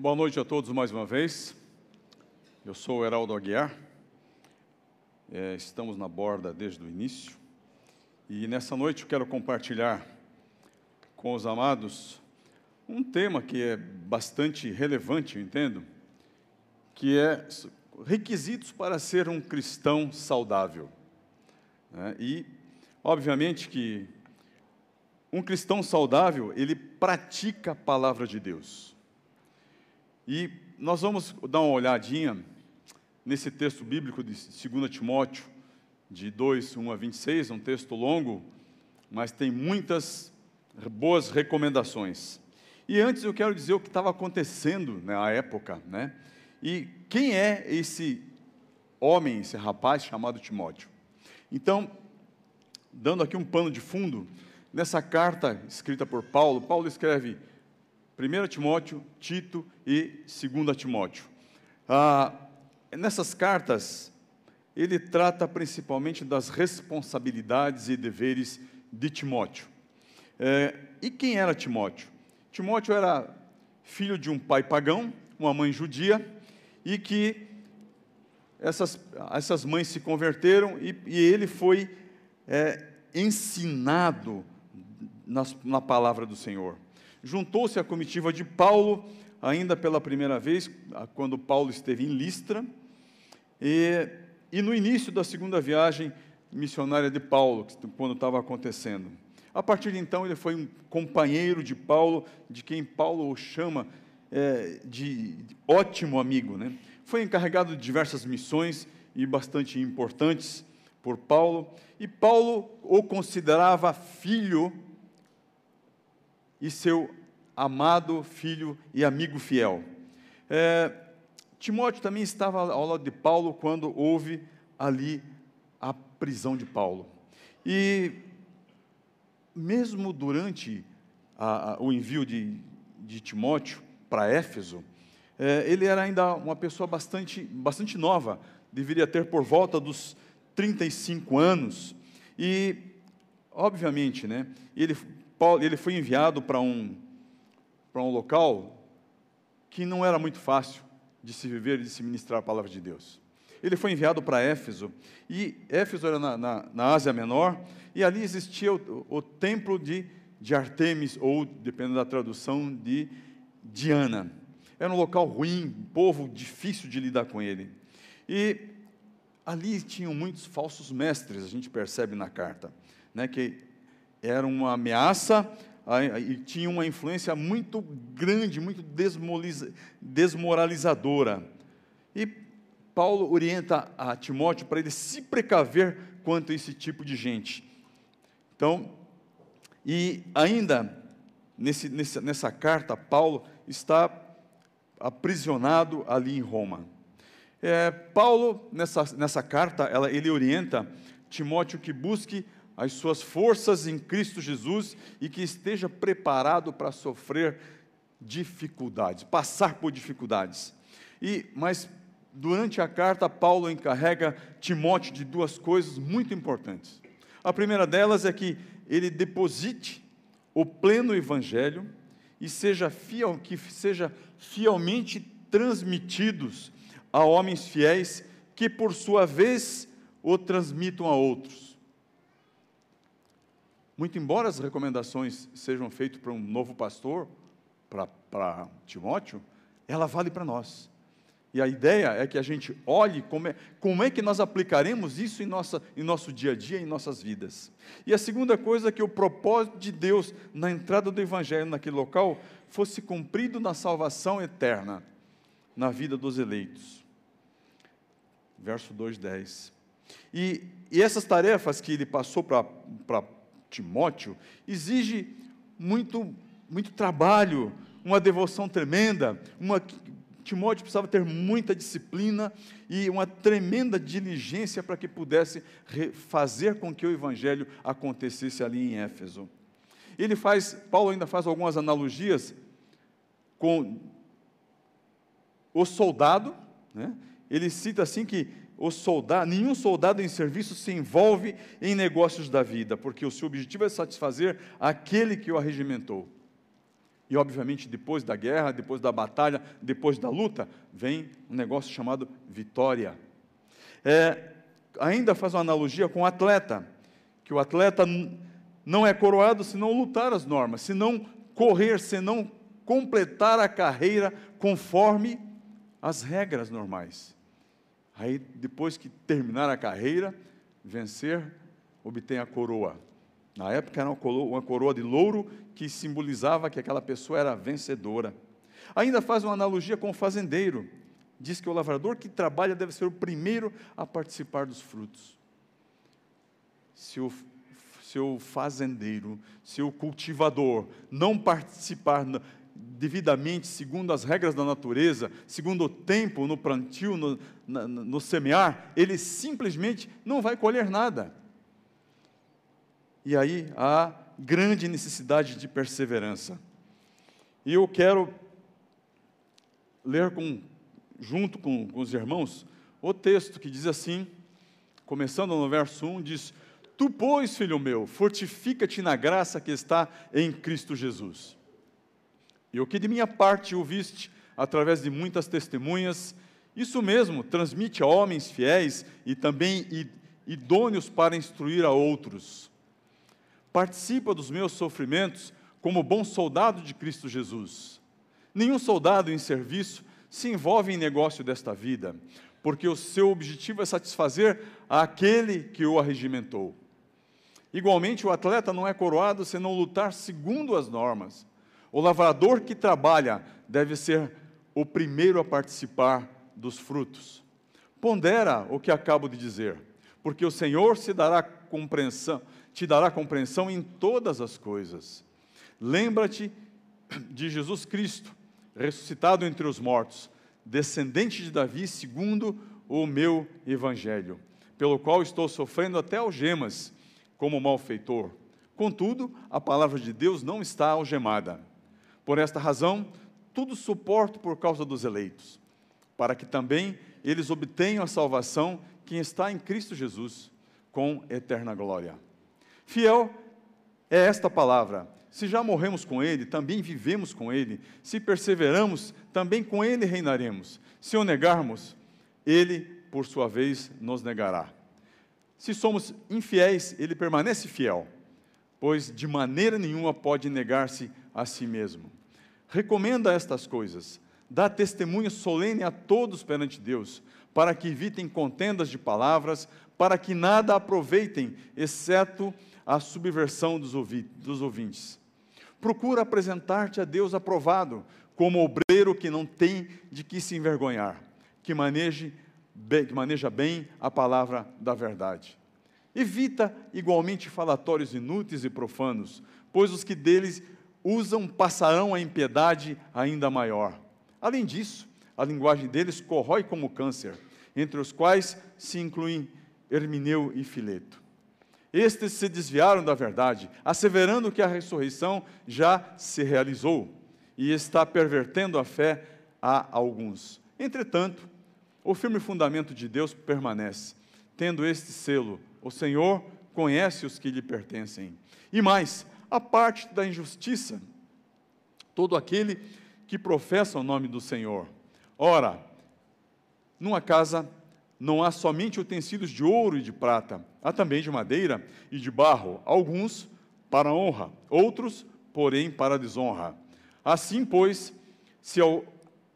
Boa noite a todos mais uma vez. Eu sou o Heraldo Aguiar. É, estamos na borda desde o início. E nessa noite eu quero compartilhar com os amados um tema que é bastante relevante, eu entendo, que é requisitos para ser um cristão saudável. É, e, obviamente, que um cristão saudável, ele pratica a palavra de Deus. E nós vamos dar uma olhadinha nesse texto bíblico de 2 Timóteo, de 2, 1 a 26, um texto longo, mas tem muitas boas recomendações. E antes eu quero dizer o que estava acontecendo na época, né? E quem é esse homem, esse rapaz chamado Timóteo? Então, dando aqui um pano de fundo, nessa carta escrita por Paulo, Paulo escreve 1 Timóteo, Tito e 2 Timóteo. Ah, nessas cartas, ele trata principalmente das responsabilidades e deveres de Timóteo. É, e quem era Timóteo? Timóteo era filho de um pai pagão, uma mãe judia, e que essas, essas mães se converteram e, e ele foi é, ensinado nas, na palavra do Senhor juntou-se à comitiva de Paulo, ainda pela primeira vez, quando Paulo esteve em Listra, e, e no início da segunda viagem missionária de Paulo, quando estava acontecendo. A partir de então, ele foi um companheiro de Paulo, de quem Paulo o chama é, de, ótimo amigo. Né? Foi encarregado de diversas missões e bastante importantes por Paulo, e Paulo o considerava filho e seu amado filho e amigo fiel. É, Timóteo também estava ao lado de Paulo quando houve ali a prisão de Paulo. E mesmo durante a, a, o envio de, de Timóteo para Éfeso, é, ele era ainda uma pessoa bastante, bastante nova, deveria ter por volta dos 35 anos. E, obviamente, né, ele Paulo, ele foi enviado para um, para um local que não era muito fácil de se viver e de se ministrar a palavra de Deus. Ele foi enviado para Éfeso, e Éfeso era na, na, na Ásia Menor, e ali existia o, o, templo de, de Artemis, ou, dependendo da tradução, de Diana. Era um local ruim, povo difícil de lidar com ele. E ali tinham muitos falsos mestres, a gente percebe na carta, né, que era uma ameaça e tinha uma influência muito grande, muito desmoralizadora. E Paulo orienta a Timóteo para ele se precaver quanto a esse tipo de gente. Então, e ainda nesse, nessa, nessa carta, Paulo está aprisionado ali em Roma. É, Paulo, nessa, nessa carta, ela, ele orienta Timóteo que busque as suas forças em Cristo Jesus e que esteja preparado para sofrer dificuldades, passar por dificuldades. E mas durante a carta Paulo encarrega Timóteo de duas coisas muito importantes. A primeira delas é que ele deposite o pleno evangelho e seja fiel, que seja fielmente transmitidos a homens fiéis que por sua vez o transmitam a outros. Muito embora as recomendações sejam feitas para um novo pastor, para Timóteo, ela vale para nós. E a ideia é que a gente olhe como é, como é que nós aplicaremos isso em, nossa, em nosso dia a dia, em nossas vidas. E a segunda coisa é que o propósito de Deus na entrada do Evangelho naquele local fosse cumprido na salvação eterna, na vida dos eleitos. Verso 2,10. E, e essas tarefas que ele passou para Timóteo, exige muito, muito trabalho, uma devoção tremenda. Uma, Timóteo precisava ter muita disciplina e uma tremenda diligência para que pudesse fazer com que o evangelho acontecesse ali em Éfeso. Ele faz, Paulo ainda faz algumas analogias com o soldado, né? ele cita assim que o soldado, nenhum soldado em serviço se envolve em negócios da vida, porque o seu objetivo é satisfazer aquele que o arregimentou. E, obviamente, depois da guerra, depois da batalha, depois da luta, vem um negócio chamado vitória. É, ainda faz uma analogia com o atleta, que o atleta não é coroado se não lutar as normas, se não correr, se não completar a carreira conforme as regras normais. Aí, depois que terminar a carreira, vencer, obtém a coroa. Na época era uma coroa, de louro que simbolizava que aquela pessoa era vencedora. Ainda faz uma analogia com o fazendeiro. Diz que o lavrador que trabalha deve ser o primeiro a participar dos frutos. Se o, se o fazendeiro, se o cultivador não participar devidamente, segundo as regras da natureza, segundo o tempo no plantio, no, no, no semear, ele simplesmente não vai colher nada. E aí há grande necessidade de perseverança. E eu quero ler com, junto com, com os irmãos o texto que diz assim, começando no verso 1, diz: Tu, pois, filho meu, fortifica-te na graça que está em Cristo Jesus. E o que de minha parte ouviste através de muitas testemunhas, isso mesmo transmite a homens fiéis e também idôneos para instruir a outros participa dos meus sofrimentos como bom soldado de Cristo Jesus. Nenhum soldado em serviço se envolve em negócio desta vida, porque o seu objetivo é satisfazer aquele que o arregimentou. Igualmente, o atleta não é coroado se não lutar segundo as normas. O lavrador que trabalha deve ser o primeiro a participar dos frutos. Pondera o que acabo de dizer, porque o Senhor se dará compreensão, te dará compreensão em todas as coisas. Lembra-te de Jesus Cristo, ressuscitado entre os mortos, descendente de Davi, segundo o meu evangelho, pelo qual estou sofrendo até algemas, como malfeitor. Contudo, a palavra de Deus não está algemada. Por esta razão, tudo suporto por causa dos eleitos, para que também eles obtenham a salvação que está em Cristo Jesus, com eterna glória. Fiel é esta palavra. Se já morremos com Ele, também vivemos com Ele. Se perseveramos, também com Ele reinaremos. Se o negarmos, Ele, por sua vez, nos negará. Se somos infiéis, Ele permanece fiel, pois de maneira nenhuma pode negar-se a si mesmo. Recomenda estas coisas, dá testemunho solene a todos perante Deus, para que evitem contendas de palavras, para que nada aproveitem, exceto a subversão dos, dos ouvintes. Procura apresentar-te a Deus aprovado, como obreiro que não tem de que se envergonhar, que, maneje, que maneja bem a palavra da verdade. Evita igualmente falatórios inúteis e profanos, pois os que deles usam passarão a impiedade ainda maior. Além disso, a linguagem deles corrói como câncer, entre os quais se incluem Hermineu e Fileto. Estes se desviaram da verdade, asseverando que a ressurreição já se realizou e está pervertendo a fé a alguns. Entretanto, o firme fundamento de Deus permanece, tendo este selo: o Senhor conhece os que lhe pertencem. E mais, a parte da injustiça, todo aquele que professa o nome do Senhor. Ora, numa casa não há somente utensílios de ouro e de prata, há também de madeira e de barro, alguns para honra, outros, porém, para desonra. Assim, pois, se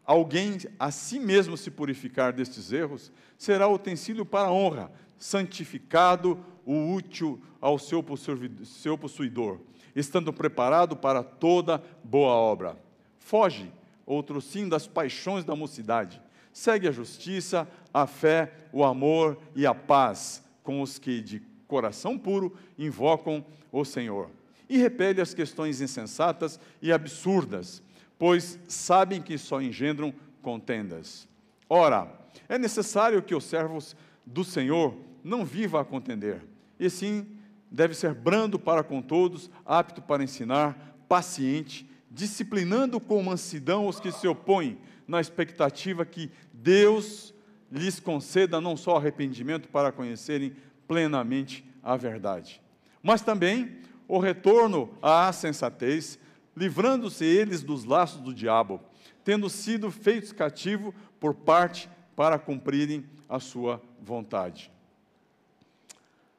alguém a si mesmo se purificar destes erros, será utensílio para honra, santificado o útil ao seu possuidor, estando preparado para toda boa obra. Foge, outro sim, das paixões da mocidade segue a justiça, a fé, o amor e a paz com os que de coração puro invocam o Senhor. E repele as questões insensatas e absurdas, pois sabem que só engendram contendas. Ora, é necessário que os servos do Senhor não vivam a contender, e sim deve ser brando para com todos, apto para ensinar, paciente, disciplinando com mansidão os que se opõem, na expectativa que Deus lhes conceda não só arrependimento para conhecerem plenamente a verdade, mas também o retorno à sensatez livrando-se eles dos laços do diabo, tendo sido feitos cativos por parte para cumprirem a sua vontade.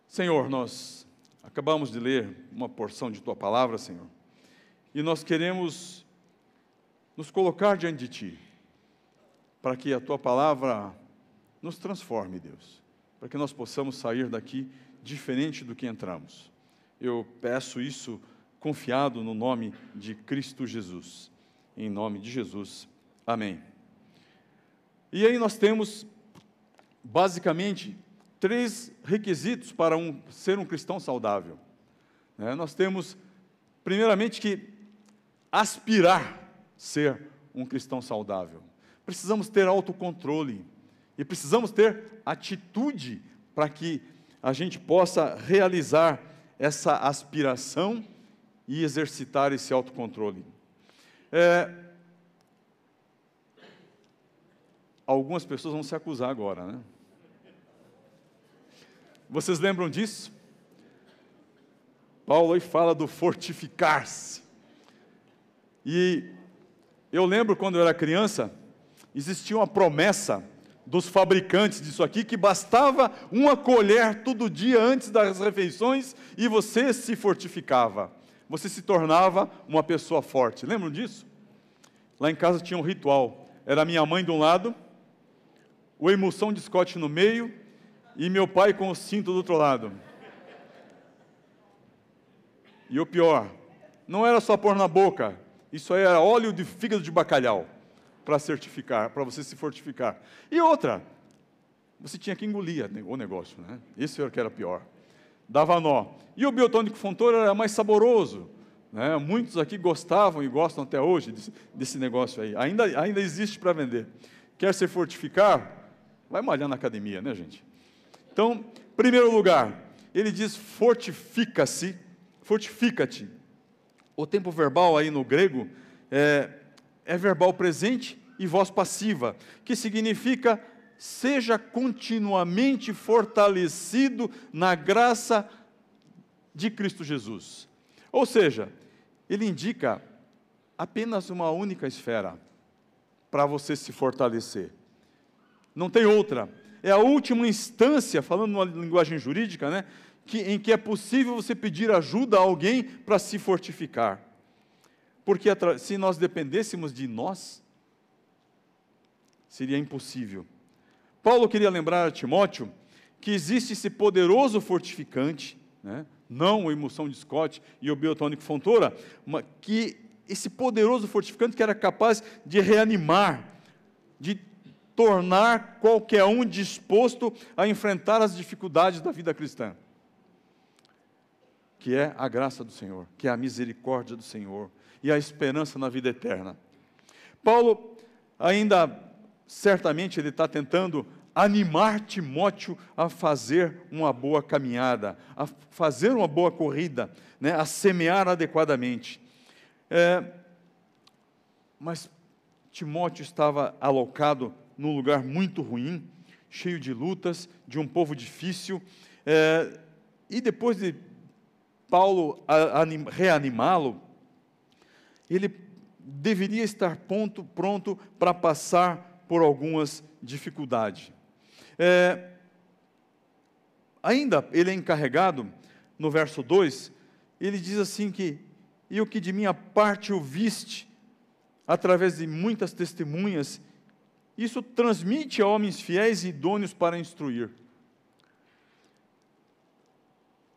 Senhor, nós acabamos de ler uma porção de tua palavra, Senhor, e nós queremos nos colocar diante de ti, para que a tua palavra nos transforme, Deus, para que nós possamos sair daqui diferente do que entramos. Eu peço isso confiado no nome de Cristo Jesus. Em nome de Jesus. Amém. E aí nós temos, basicamente, três requisitos para um, ser um cristão saudável. É, nós temos, primeiramente, que aspirar ser um cristão saudável. Precisamos ter autocontrole e precisamos ter atitude para que a gente possa realizar essa aspiração e exercitar esse autocontrole. É, algumas pessoas vão se acusar agora, né? Vocês lembram disso? Paulo aí fala do fortificar-se. E eu lembro quando eu era criança, existia uma promessa dos fabricantes disso aqui que bastava uma colher todo dia antes das refeições e você se fortificava. Você se tornava uma pessoa forte. Lembram disso? Lá em casa tinha um ritual. Era minha mãe de um lado, o emulsão de Scott no meio e meu pai com o cinto do outro lado. E o pior, não era só pôr na boca, isso aí era óleo de fígado de bacalhau para certificar, para você se fortificar. E outra, você tinha que engolir o negócio, né? Isso era que era pior. Dava nó. E o biotônico Fontoura era mais saboroso. Né? Muitos aqui gostavam e gostam até hoje desse, desse negócio aí. Ainda, ainda existe para vender. Quer se fortificar? Vai malhar na academia, né, gente? Então, primeiro lugar, ele diz fortifica-se, fortifica-te. O tempo verbal aí no grego é, é verbal presente e voz passiva, que significa seja continuamente fortalecido na graça de Cristo Jesus. Ou seja, ele indica apenas uma única esfera para você se fortalecer. Não tem outra. É a última instância, falando numa linguagem jurídica, né, que, em que é possível você pedir ajuda a alguém para se fortificar. Porque se nós dependêssemos de nós, seria impossível. Paulo queria lembrar a Timóteo que existe esse poderoso fortificante, né? não a emulsão de Scott e o biotônico Fontoura, que esse poderoso fortificante que era capaz de reanimar, de tornar qualquer um disposto a enfrentar as dificuldades da vida cristã, que é a graça do Senhor, que é a misericórdia do Senhor e a esperança na vida eterna. Paulo ainda certamente ele está tentando animar Timóteo a fazer uma boa caminhada, a fazer uma boa corrida, né, a semear adequadamente. É, mas Timóteo estava alocado num lugar muito ruim, cheio de lutas, de um povo difícil. É, e depois de Paulo reanimá-lo, ele deveria estar pronto, pronto para passar por algumas dificuldades. É, ainda ele é encarregado, no verso 2, ele diz assim que, e o que de minha parte ouviste, através de muitas testemunhas, isso transmite a homens fiéis e idôneos para instruir.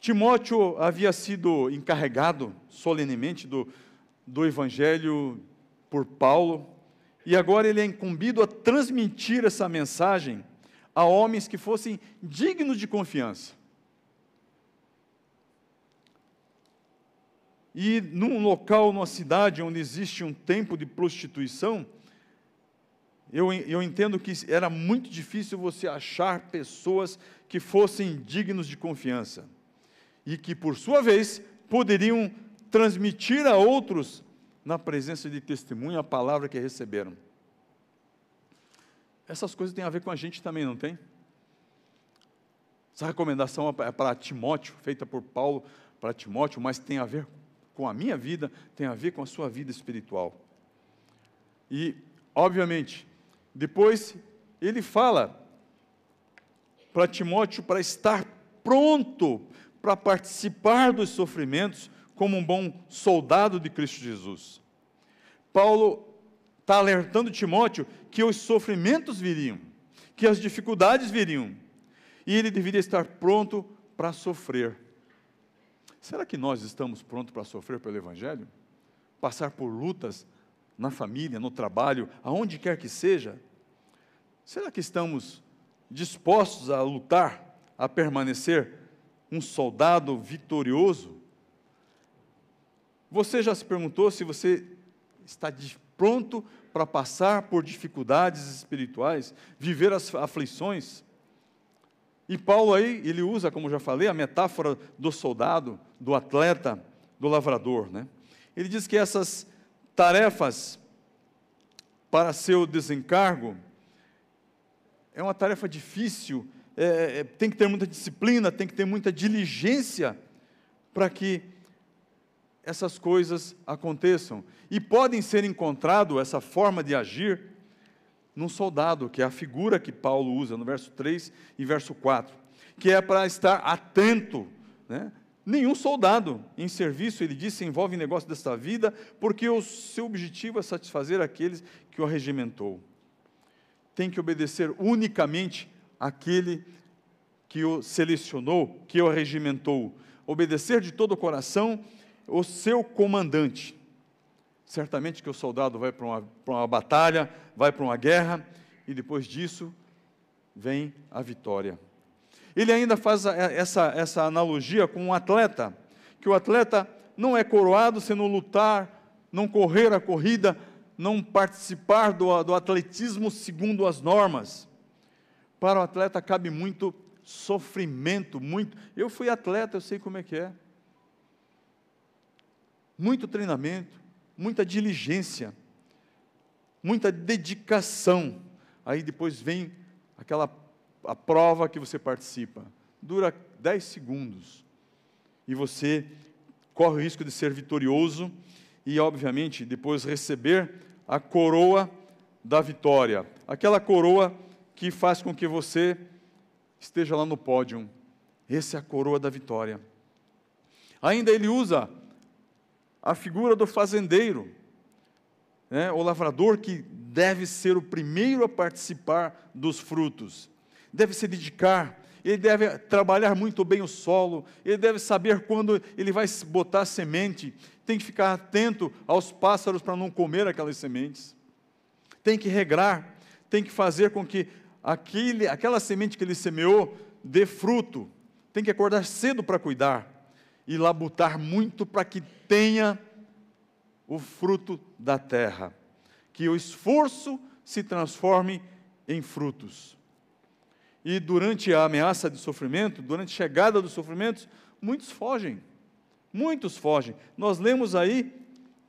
Timóteo havia sido encarregado solenemente do, do Evangelho por Paulo, e agora ele é incumbido a transmitir essa mensagem a homens que fossem dignos de confiança. E num local, numa cidade onde existe um tempo de prostituição, eu, eu entendo que era muito difícil você achar pessoas que fossem dignos de confiança e que, por sua vez, poderiam transmitir a outros, na presença de testemunho, a palavra que receberam. Essas coisas têm a ver com a gente também, não tem? Essa recomendação é para Timóteo, feita por Paulo para Timóteo, mas tem a ver com a minha vida, tem a ver com a sua vida espiritual. E, obviamente, depois ele fala para Timóteo para estar pronto para participar dos sofrimentos como um bom soldado de Cristo Jesus. Paulo está alertando Timóteo que os sofrimentos viriam, que as dificuldades viriam, e ele deveria estar pronto para sofrer. Será que nós estamos prontos para sofrer pelo Evangelho? Passar por lutas na família, no trabalho, aonde quer que seja? Será que estamos dispostos a lutar, a permanecer um soldado vitorioso? Você já se perguntou se você está pronto para passar por dificuldades espirituais, viver as aflições? E Paulo aí, ele usa, como já falei, a metáfora do soldado, do atleta, do lavrador, né? Ele diz que essas tarefas para seu desencargo é uma tarefa difícil, é, é, tem que ter muita disciplina, tem que ter muita diligência para que essas coisas aconteçam. E podem ser encontrado essa forma de agir num soldado, que é a figura que Paulo usa no verso 3 e verso 4, que é para estar atento. Né? Nenhum soldado em serviço, ele diz, se envolve em negócio desta vida, porque o seu objetivo é satisfazer aqueles que o regimentou. Tem que obedecer unicamente aquele que o selecionou, que o regimentou. Obedecer de todo o coração o seu comandante. Certamente que o soldado vai para uma, para uma batalha, vai para uma guerra, e depois disso vem a vitória. Ele ainda faz essa, essa analogia com um atleta, que o atleta não é coroado se não lutar, não correr a corrida, não participar do, do atletismo segundo as normas. Para o atleta cabe muito sofrimento, muito. Eu fui atleta, eu sei como é que é. Muito treinamento, muita diligência, muita dedicação. Aí depois vem aquela a prova que você participa. Dura 10 segundos. E você corre o risco de ser vitorioso e, obviamente, depois receber a coroa da vitória. Aquela coroa que faz com que você esteja lá no pódio. Essa é a coroa da vitória. Ainda ele usa a figura do fazendeiro, né, o lavrador que deve ser o primeiro a participar dos frutos, deve se dedicar, ele deve trabalhar muito bem o solo, ele deve saber quando ele vai botar semente, tem que ficar atento aos pássaros para não comer aquelas sementes, tem que regrar, tem que fazer com que aquele, aquela semente que ele semeou dê fruto, tem que acordar cedo para cuidar, e labutar muito para que tenha o fruto da terra, que o esforço se transforme em frutos. E durante a ameaça de sofrimento, durante a chegada dos sofrimentos, muitos fogem. Muitos fogem. Nós lemos aí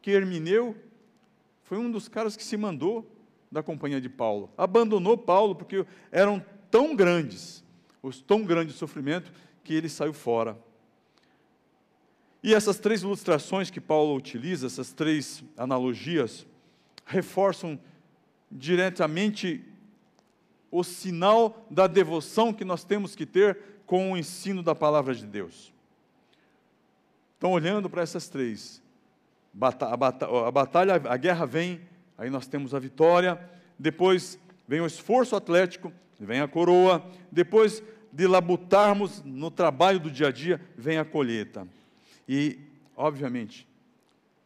que Hermineu foi um dos caras que se mandou da companhia de Paulo. Abandonou Paulo porque eram tão grandes, os tão grandes sofrimentos, que ele saiu fora. E essas três ilustrações que Paulo utiliza, essas três analogias, reforçam diretamente o sinal da devoção que nós temos que ter com o ensino da palavra de Deus. Então, olhando para essas três, a batalha, a guerra vem, aí nós temos a vitória, depois vem o esforço atlético, vem a coroa, depois de labutarmos no trabalho do dia a dia, vem a colheita. E, obviamente,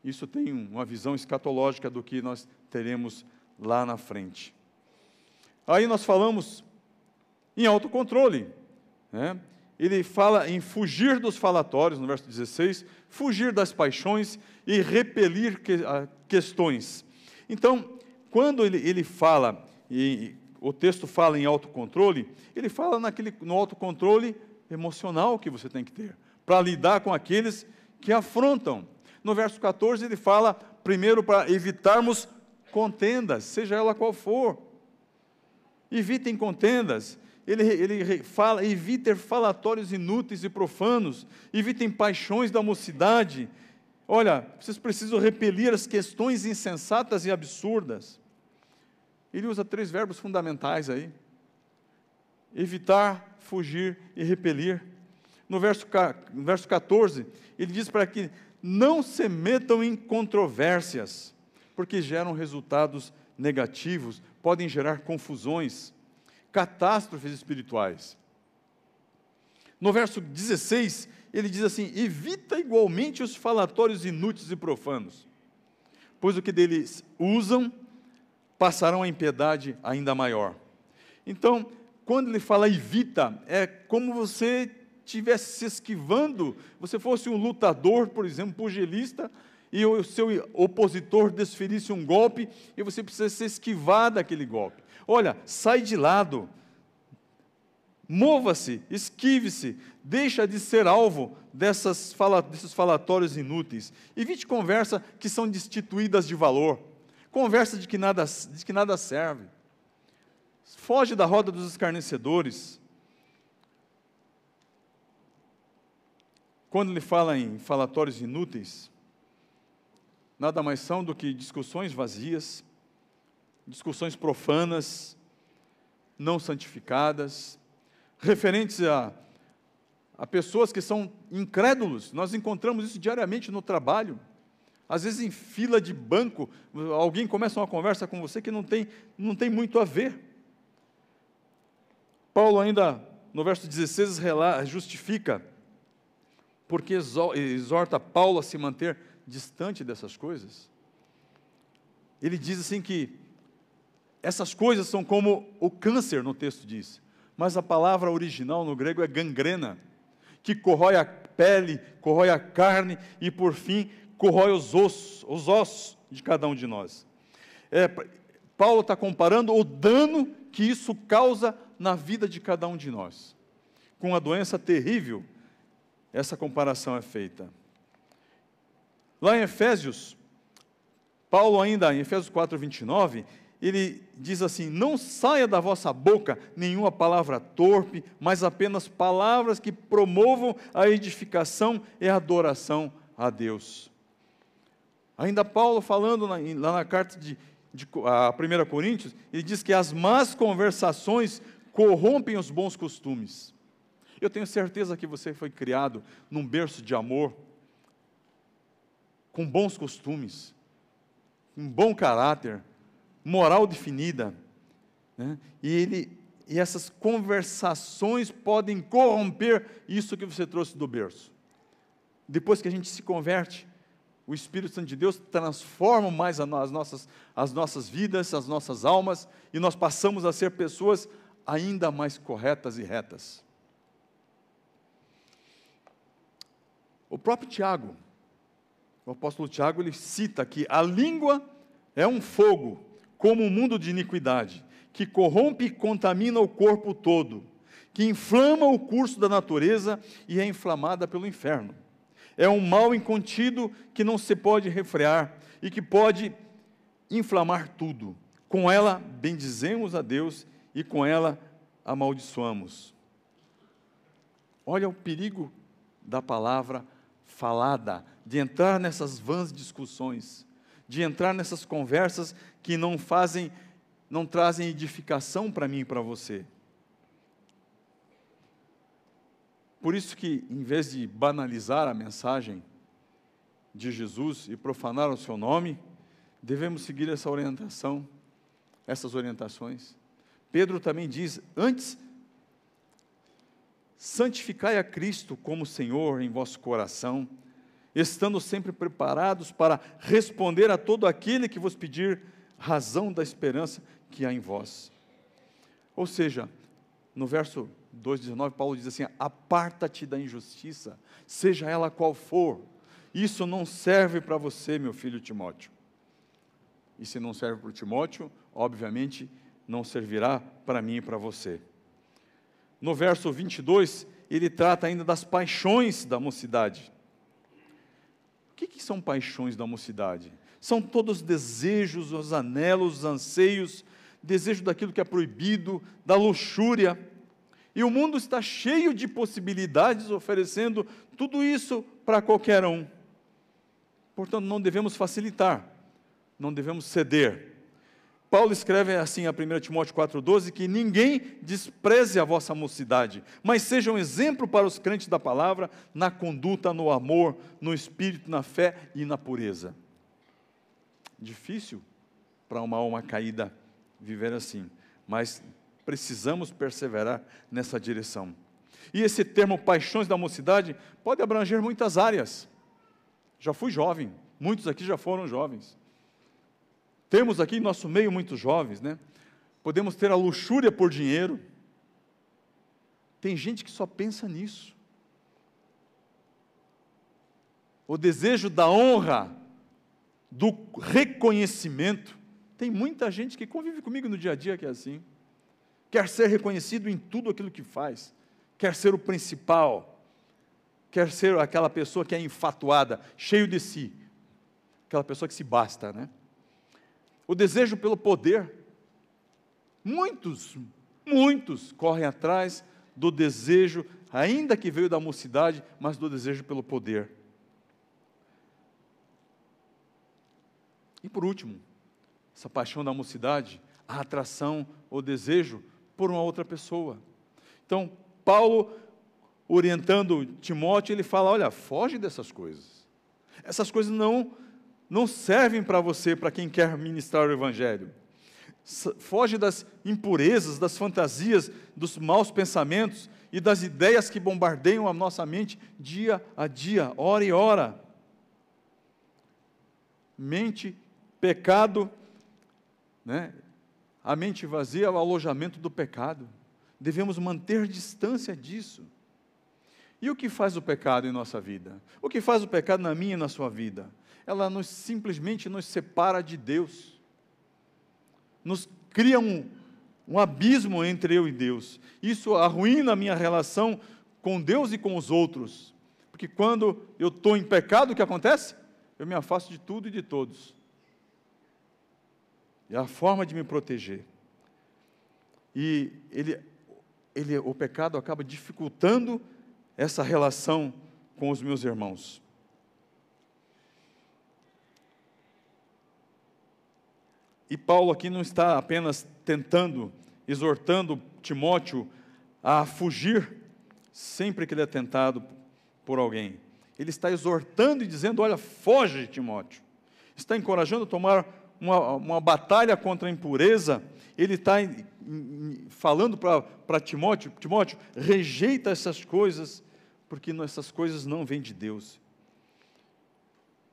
isso tem uma visão escatológica do que nós teremos lá na frente. Aí nós falamos em autocontrole. Né? Ele fala em fugir dos falatórios, no verso 16, fugir das paixões e repelir que, questões. Então, quando ele, ele fala, e o texto fala em autocontrole, ele fala naquele, no autocontrole emocional que você tem que ter para lidar com aqueles que afrontam. No verso 14, ele fala, primeiro, para evitarmos contendas, seja ela qual for. Evitem contendas. Ele, ele fala, evitem falatórios inúteis e profanos, evitem paixões da mocidade. Olha, vocês precisam repelir as questões insensatas e absurdas. Ele usa três verbos fundamentais aí: evitar, fugir e repelir. No verso, no verso 14, ele diz para que não se metam em controvérsias, porque geram resultados negativos, podem gerar confusões, catástrofes espirituais. No verso 16, ele diz assim: evita igualmente os falatórios inúteis e profanos, pois o que deles usam passarão a impiedade ainda maior. Então, quando ele fala evita, é como você estivesse se esquivando, você fosse um lutador, por exemplo, pugilista, e o seu opositor desferisse um golpe, e você precisa se esquivar daquele golpe. Olha, sai de lado, mova-se, esquive-se, deixa de ser alvo dessas fala, desses falatórios inúteis. Evite conversa que são destituídas de valor, conversa de que nada, de que nada serve. Foge da roda dos escarnecedores. Quando ele fala em falatórios inúteis, nada mais são do que discussões vazias, discussões profanas, não santificadas, referentes a, a pessoas que são incrédulos. Nós encontramos isso diariamente no trabalho. Às vezes, em fila de banco, alguém começa uma conversa com você que não tem, não tem muito a ver. Paulo, ainda no verso 16, justifica, porque exorta Paulo a se manter distante dessas coisas. Ele diz assim que essas coisas são como o câncer, no texto diz, mas a palavra original no grego é gangrena, que corrói a pele, corrói a carne e, por fim, corrói os ossos, os ossos de cada um de nós. É, Paulo está comparando o dano que isso causa na vida de cada um de nós. Com a doença terrível, essa comparação é feita. Lá em Efésios, Paulo ainda, em Efésios 4, 29, ele diz assim: Não saia da vossa boca nenhuma palavra torpe, mas apenas palavras que promovam a edificação e a adoração a Deus. Ainda Paulo falando lá na carta de, de a 1 Coríntios, ele diz que as más conversações corrompem os bons costumes. Eu tenho certeza que você foi criado num berço de amor, com bons costumes, um bom caráter, moral definida. Né? E, ele, e essas conversações podem corromper isso que você trouxe do berço. Depois que a gente se converte, o Espírito Santo de Deus transforma mais as nossas, as nossas vidas, as nossas almas, e nós passamos a ser pessoas ainda mais corretas e retas. O próprio Tiago, o apóstolo Tiago, ele cita que a língua é um fogo, como um mundo de iniquidade, que corrompe e contamina o corpo todo, que inflama o curso da natureza e é inflamada pelo inferno. É um mal incontido que não se pode refrear e que pode inflamar tudo. Com ela bendizemos a Deus e com ela amaldiçoamos. Olha o perigo da palavra falada, de entrar nessas vãs discussões, de entrar nessas conversas que não fazem, não trazem edificação para mim e para você. Por isso que, em vez de banalizar a mensagem de Jesus e profanar o seu nome, devemos seguir essa orientação, essas orientações. Pedro também diz: antes, santificai a Cristo como Senhor em vosso coração, estando sempre preparados para responder a todo aquele que vos pedir razão da esperança que há em vós. Ou seja, no verso 2,19, Paulo diz assim: Aparta-te da injustiça, seja ela qual for. Isso não serve para você, meu filho Timóteo. E se não serve para o Timóteo, obviamente não servirá para mim e para você. No verso 22, ele trata ainda das paixões da mocidade. O que, que são paixões da mocidade? São todos os desejos, os anelos, os anseios, desejo daquilo que é proibido, da luxúria. E o mundo está cheio de possibilidades, oferecendo tudo isso para qualquer um. Portanto, não devemos facilitar, não devemos ceder. Paulo escreve assim a 1 Timóteo 4,12: que ninguém despreze a vossa mocidade, mas seja um exemplo para os crentes da palavra, na conduta, no amor, no espírito, na fé e na pureza. Difícil para uma alma caída viver assim, mas precisamos perseverar nessa direção. E esse termo paixões da mocidade pode abranger muitas áreas. Já fui jovem, muitos aqui já foram jovens. Temos aqui em nosso meio muitos jovens, né? Podemos ter a luxúria por dinheiro. Tem gente que só pensa nisso. O desejo da honra, do reconhecimento. Tem muita gente que convive comigo no dia a dia que é assim. Quer ser reconhecido em tudo aquilo que faz. Quer ser o principal. Quer ser aquela pessoa que é enfatuada, cheio de si. Aquela pessoa que se basta, né? O desejo pelo poder. Muitos, muitos correm atrás do desejo, ainda que veio da mocidade, mas do desejo pelo poder. E por último, essa paixão da mocidade, a atração, o desejo por uma outra pessoa. Então, Paulo, orientando Timóteo, ele fala: olha, foge dessas coisas. Essas coisas não não servem para você, para quem quer ministrar o Evangelho. Foge das impurezas, das fantasias, dos maus pensamentos e das ideias que bombardeiam a nossa mente dia a dia, hora e hora. Mente, pecado, né? a mente vazia é o alojamento do pecado. Devemos manter distância disso. E o que faz o pecado em nossa vida? O que faz o pecado na minha e na sua vida? Ela nos, simplesmente nos separa de Deus, nos cria um, um abismo entre eu e Deus. Isso arruína a minha relação com Deus e com os outros, porque quando eu estou em pecado, o que acontece? Eu me afasto de tudo e de todos. É a forma de me proteger. E ele, ele, o pecado acaba dificultando essa relação com os meus irmãos. E Paulo aqui não está apenas tentando, exortando Timóteo a fugir sempre que ele é tentado por alguém. Ele está exortando e dizendo: Olha, foge, Timóteo. Está encorajando a tomar uma, uma batalha contra a impureza. Ele está falando para Timóteo: Timóteo, rejeita essas coisas, porque essas coisas não vêm de Deus.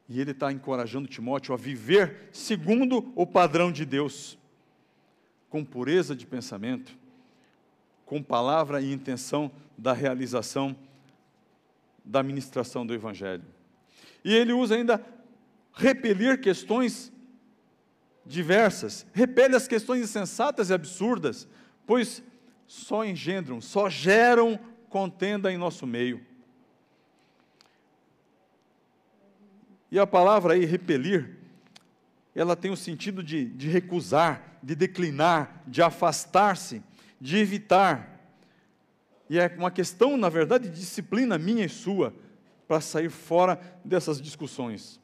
E ele está encorajando Timóteo a viver segundo o padrão de Deus, com pureza de pensamento, com palavra e intenção da realização da ministração do Evangelho. E ele usa ainda repelir questões diversas, repele as questões insensatas e absurdas, pois só engendram, só geram contenda em nosso meio. E a palavra aí, repelir, ela tem o sentido de, de recusar, de declinar, de afastar-se, de evitar. E é uma questão, na verdade, de disciplina minha e sua, para sair fora dessas discussões.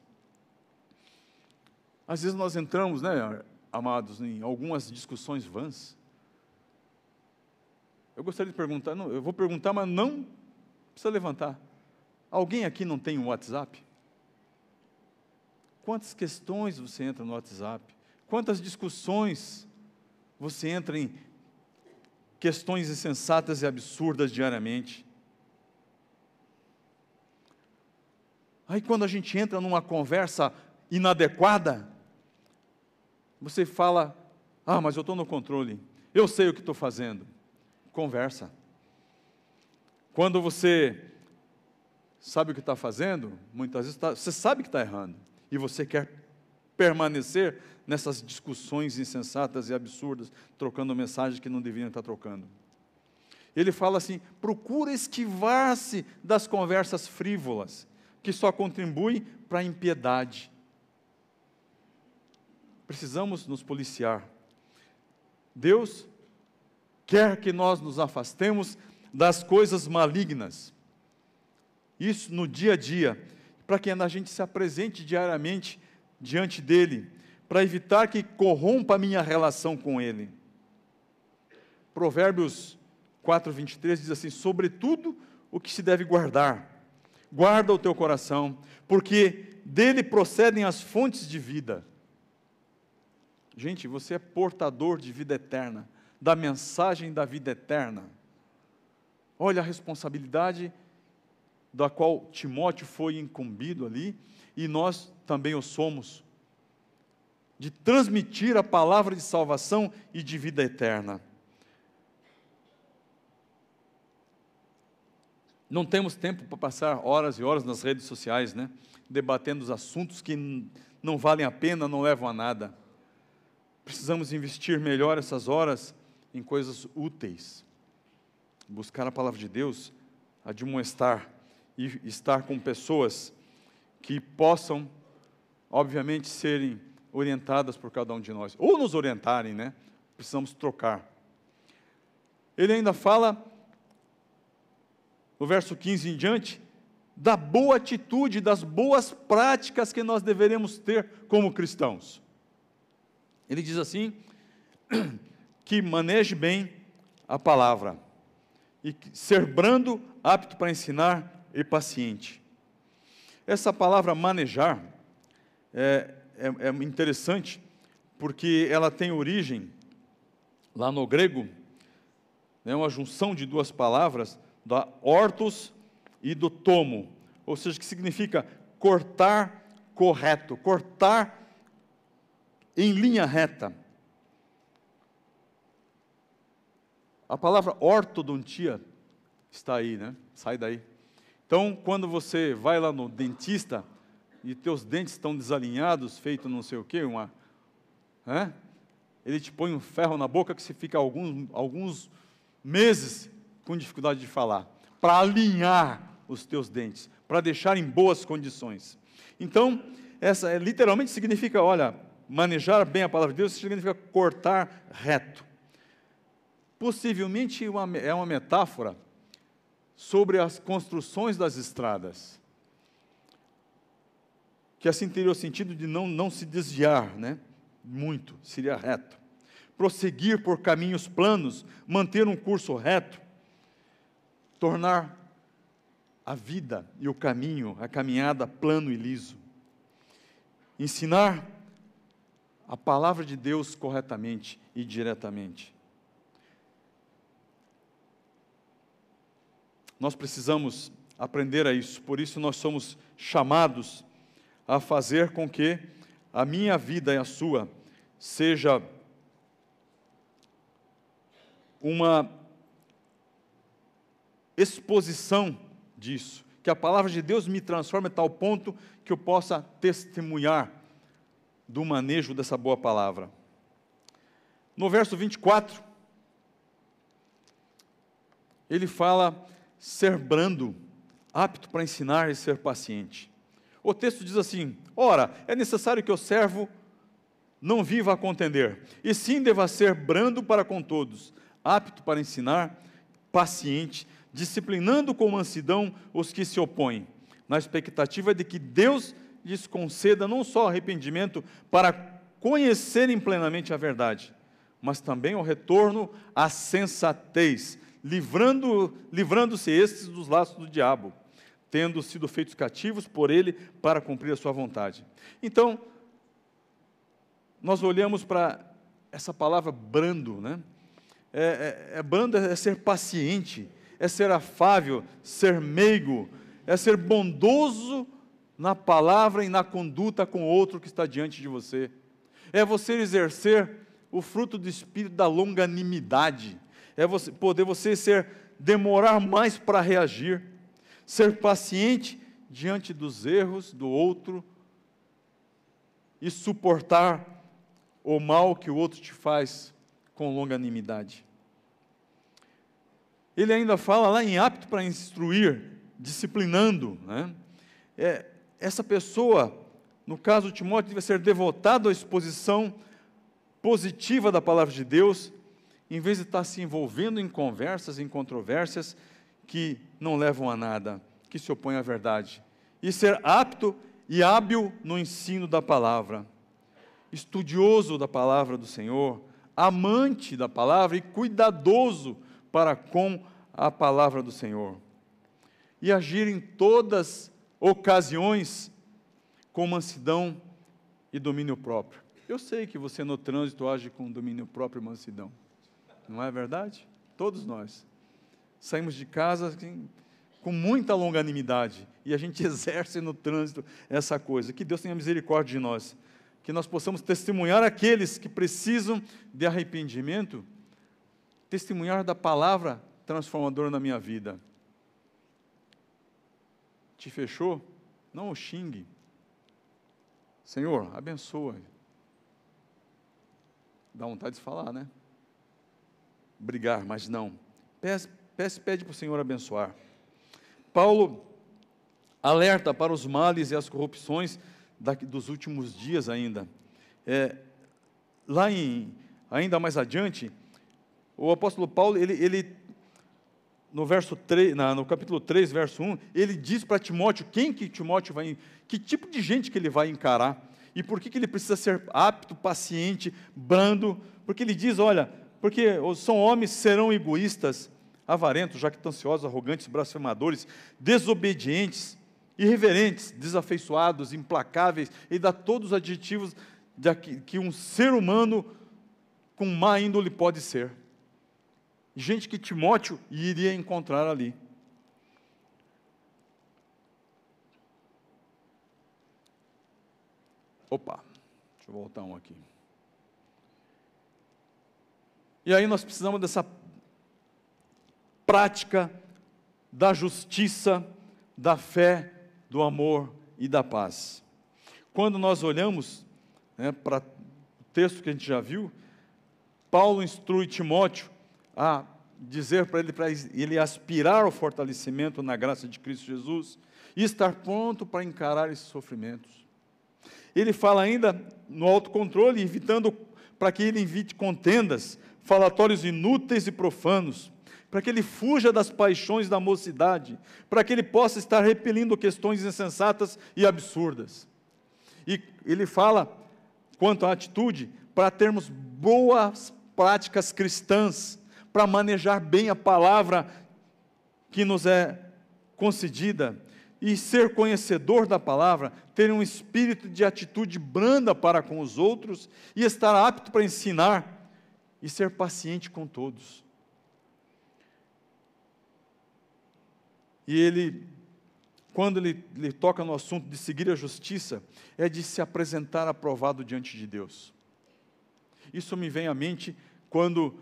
Às vezes nós entramos, né, amados, em algumas discussões vãs. Eu gostaria de perguntar, não, eu vou perguntar, mas não precisa levantar. Alguém aqui não tem um WhatsApp? Quantas questões você entra no WhatsApp? Quantas discussões você entra em questões insensatas e absurdas diariamente? Aí quando a gente entra numa conversa inadequada, você fala: Ah, mas eu estou no controle, eu sei o que estou fazendo. Conversa. Quando você sabe o que está fazendo, muitas vezes tá, você sabe que está errando e você quer permanecer nessas discussões insensatas e absurdas, trocando mensagens que não deveriam estar trocando. Ele fala assim: procura esquivar-se das conversas frívolas, que só contribuem para a impiedade. Precisamos nos policiar. Deus quer que nós nos afastemos das coisas malignas. Isso no dia a dia para que a gente se apresente diariamente diante dele, para evitar que corrompa a minha relação com ele. Provérbios 4, 23 diz assim: Sobretudo o que se deve guardar, guarda o teu coração, porque dele procedem as fontes de vida. Gente, você é portador de vida eterna, da mensagem da vida eterna. Olha a responsabilidade da qual Timóteo foi incumbido ali, e nós também o somos, de transmitir a palavra de salvação e de vida eterna. Não temos tempo para passar horas e horas nas redes sociais, né? Debatendo os assuntos que não valem a pena, não levam a nada. Precisamos investir melhor essas horas em coisas úteis. Buscar a palavra de Deus, admoestar e estar com pessoas que possam, obviamente, serem orientadas por cada um de nós, ou nos orientarem, né? Precisamos trocar. Ele ainda fala, no verso 15 em diante, da boa atitude, das boas práticas que nós deveremos ter como cristãos. Ele diz assim: que maneje bem a palavra, e ser brando, apto para ensinar, e paciente. Essa palavra manejar é, é, é interessante porque ela tem origem lá no grego, é né, uma junção de duas palavras, da ortos e do tomo, ou seja, que significa cortar correto, cortar em linha reta. A palavra ortodontia está aí, né? Sai daí. Então, quando você vai lá no dentista e teus dentes estão desalinhados, feito não sei o quê, uma, é? ele te põe um ferro na boca que você fica alguns, alguns meses com dificuldade de falar, para alinhar os teus dentes, para deixar em boas condições. Então, essa é, literalmente significa, olha, manejar bem a palavra de Deus significa cortar reto. Possivelmente uma, é uma metáfora sobre as construções das estradas. Que assim teria o sentido de não, não se desviar, né? Muito, seria reto. Prosseguir por caminhos planos, manter um curso reto, tornar a vida e o caminho, a caminhada plano e liso. Ensinar a palavra de Deus corretamente e diretamente. Nós precisamos aprender a isso, por isso nós somos chamados a fazer com que a minha vida e a sua seja uma exposição disso, que a palavra de Deus me transforme a tal ponto que eu possa testemunhar do manejo dessa boa palavra. No verso 24, ele fala ser brando, apto para ensinar e ser paciente. O texto diz assim: Ora, é necessário que o servo não viva a contender, e sim deva ser brando para com todos, apto para ensinar, paciente, disciplinando com mansidão os que se opõem, na expectativa de que Deus lhes conceda não só arrependimento para conhecerem plenamente a verdade, mas também o retorno à sensatez, livrando, livrando-se estes dos laços do diabo, tendo sido feitos cativos por ele para cumprir a sua vontade. Então, nós olhamos para essa palavra brando, né? É, é, é brando é ser paciente, é ser afável, ser meigo, é ser bondoso na palavra e na conduta com o outro que está diante de você. É você exercer o fruto do espírito da longanimidade é você, poder você ser demorar mais para reagir, ser paciente diante dos erros do outro e suportar o mal que o outro te faz com longanimidade. Ele ainda fala lá em apto para instruir, disciplinando. Né? É, essa pessoa, no caso de Timóteo, deve ser devotado à exposição positiva da palavra de Deus em vez de estar se envolvendo em conversas, em controvérsias que não levam a nada, que se opõem à verdade, e ser apto e hábil no ensino da palavra, estudioso da palavra do Senhor, amante da palavra e cuidadoso para com a palavra do Senhor. E agir em todas ocasiões com mansidão e domínio próprio. Eu sei que você no trânsito age com domínio próprio e mansidão. Não é verdade? Todos nós. Saímos de casa assim, com muita longanimidade e a gente exerce no trânsito essa coisa. Que Deus tenha misericórdia de nós. Que nós possamos testemunhar aqueles que precisam de arrependimento, testemunhar da palavra transformadora na minha vida. Te fechou? Não o xingue. Senhor, abençoa. Dá vontade de falar, né? Brigar, mas não. Peça, peça pede para o Senhor abençoar. Paulo alerta para os males e as corrupções daqui, dos últimos dias ainda. É, lá em, ainda mais adiante, o apóstolo Paulo, ele, ele no verso 3, na, no capítulo 3, verso 1, ele diz para Timóteo quem que Timóteo vai, que tipo de gente que ele vai encarar e por que, que ele precisa ser apto, paciente, brando, porque ele diz, olha, porque são homens serão egoístas, avarentos, jactanciosos, arrogantes, blasfemadores, desobedientes, irreverentes, desafeiçoados, implacáveis, e dá todos os adjetivos que um ser humano com má índole pode ser gente que Timóteo iria encontrar ali. Opa, deixa eu voltar um aqui. E aí nós precisamos dessa prática da justiça, da fé, do amor e da paz. Quando nós olhamos né, para o texto que a gente já viu, Paulo instrui Timóteo a dizer para ele, para ele aspirar ao fortalecimento na graça de Cristo Jesus e estar pronto para encarar esses sofrimentos. Ele fala ainda no autocontrole, evitando para que ele evite contendas, falatórios inúteis e profanos, para que ele fuja das paixões da mocidade, para que ele possa estar repelindo questões insensatas e absurdas. E ele fala, quanto à atitude, para termos boas práticas cristãs, para manejar bem a palavra que nos é concedida e ser conhecedor da palavra, ter um espírito de atitude branda para com os outros e estar apto para ensinar e ser paciente com todos. E ele, quando ele, ele toca no assunto de seguir a justiça, é de se apresentar aprovado diante de Deus. Isso me vem à mente quando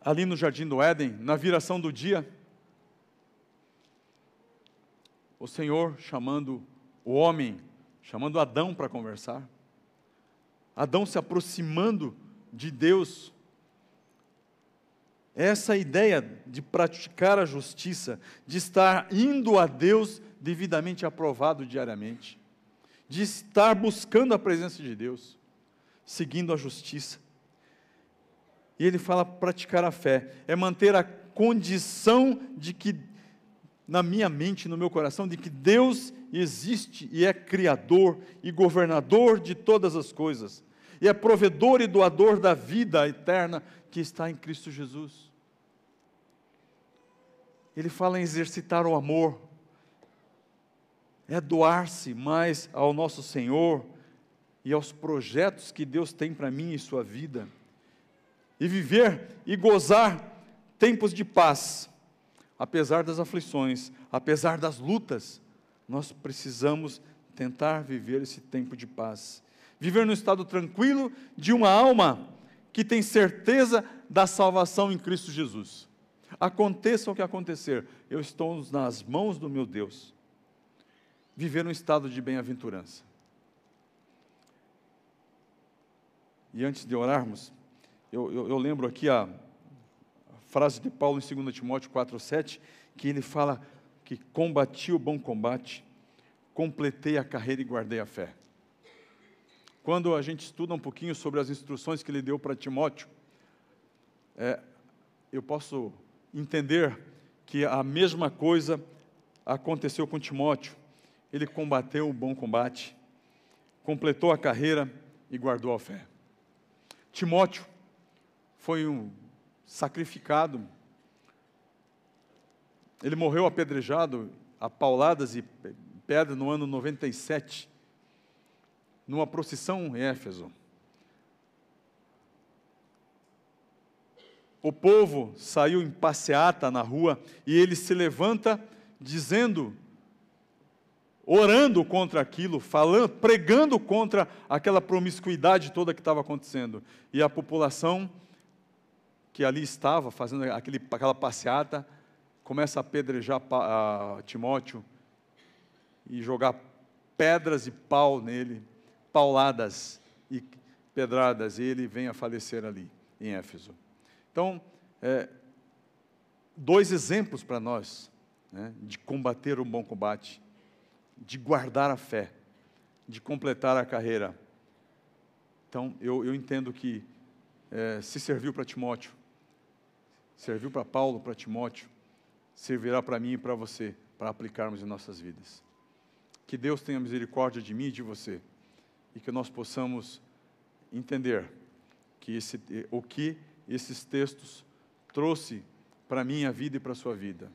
ali no jardim do Éden, na viração do dia, o Senhor chamando o homem, chamando Adão para conversar. Adão se aproximando de Deus. Essa ideia de praticar a justiça, de estar indo a Deus devidamente aprovado diariamente, de estar buscando a presença de Deus, seguindo a justiça. E ele fala praticar a fé, é manter a condição de que, na minha mente, no meu coração, de que Deus existe e é criador e governador de todas as coisas, e é provedor e doador da vida eterna que está em Cristo Jesus. Ele fala em exercitar o amor, é doar-se mais ao nosso Senhor e aos projetos que Deus tem para mim e sua vida e viver e gozar tempos de paz. Apesar das aflições, apesar das lutas, nós precisamos tentar viver esse tempo de paz. Viver no estado tranquilo de uma alma que tem certeza da salvação em Cristo Jesus. Aconteça o que acontecer, eu estou nas mãos do meu Deus. Viver um estado de bem-aventurança. E antes de orarmos, eu, eu, eu lembro aqui a, a frase de Paulo em 2 Timóteo 4,7, que ele fala que combati o bom combate, completei a carreira e guardei a fé. Quando a gente estuda um pouquinho sobre as instruções que ele deu para Timóteo, é, eu posso entender que a mesma coisa aconteceu com Timóteo. ele combateu o bom combate, completou a carreira e guardou a fé. Timóteo foi um sacrificado. Ele morreu apedrejado a pauladas e pedra no ano 97, numa procissão em Éfeso. O povo saiu em passeata na rua e ele se levanta dizendo, orando contra aquilo, falando, pregando contra aquela promiscuidade toda que estava acontecendo. E a população que ali estava fazendo aquele, aquela passeata começa a apedrejar a Timóteo e jogar pedras e pau nele, pauladas e pedradas, e ele vem a falecer ali em Éfeso. Então, é, dois exemplos para nós né, de combater o bom combate, de guardar a fé, de completar a carreira. Então, eu, eu entendo que é, se serviu para Timóteo, serviu para Paulo, para Timóteo, servirá para mim e para você, para aplicarmos em nossas vidas. Que Deus tenha misericórdia de mim e de você, e que nós possamos entender que esse, o que esses textos trouxe para a minha vida e para a sua vida.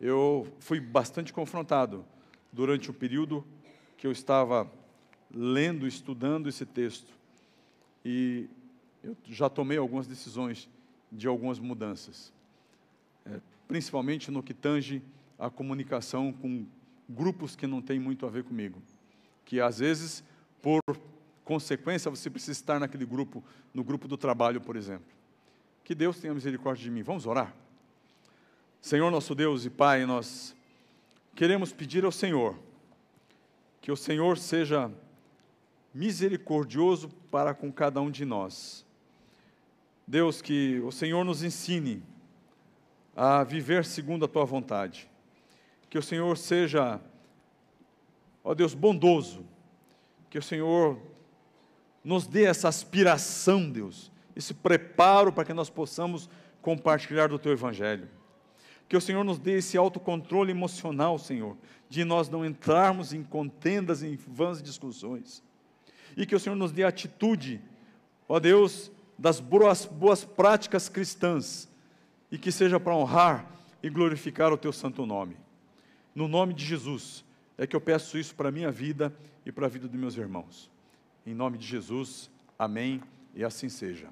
Eu fui bastante confrontado durante o período que eu estava lendo, estudando esse texto. E eu já tomei algumas decisões de algumas mudanças, é, principalmente no que tange a comunicação com grupos que não têm muito a ver comigo, que às vezes, por consequência, você precisa estar naquele grupo, no grupo do trabalho, por exemplo. Que Deus tenha misericórdia de mim. Vamos orar? Senhor nosso Deus e Pai, nós queremos pedir ao Senhor que o Senhor seja misericordioso para com cada um de nós. Deus, que o Senhor nos ensine a viver segundo a tua vontade. Que o Senhor seja, ó Deus, bondoso. Que o Senhor nos dê essa aspiração, Deus, esse preparo para que nós possamos compartilhar do Teu Evangelho. Que o Senhor nos dê esse autocontrole emocional, Senhor, de nós não entrarmos em contendas, em vãs discussões. E que o Senhor nos dê a atitude, ó Deus, das boas, boas práticas cristãs, e que seja para honrar e glorificar o Teu santo nome. No nome de Jesus, é que eu peço isso para a minha vida e para a vida dos meus irmãos. Em nome de Jesus, amém e assim seja.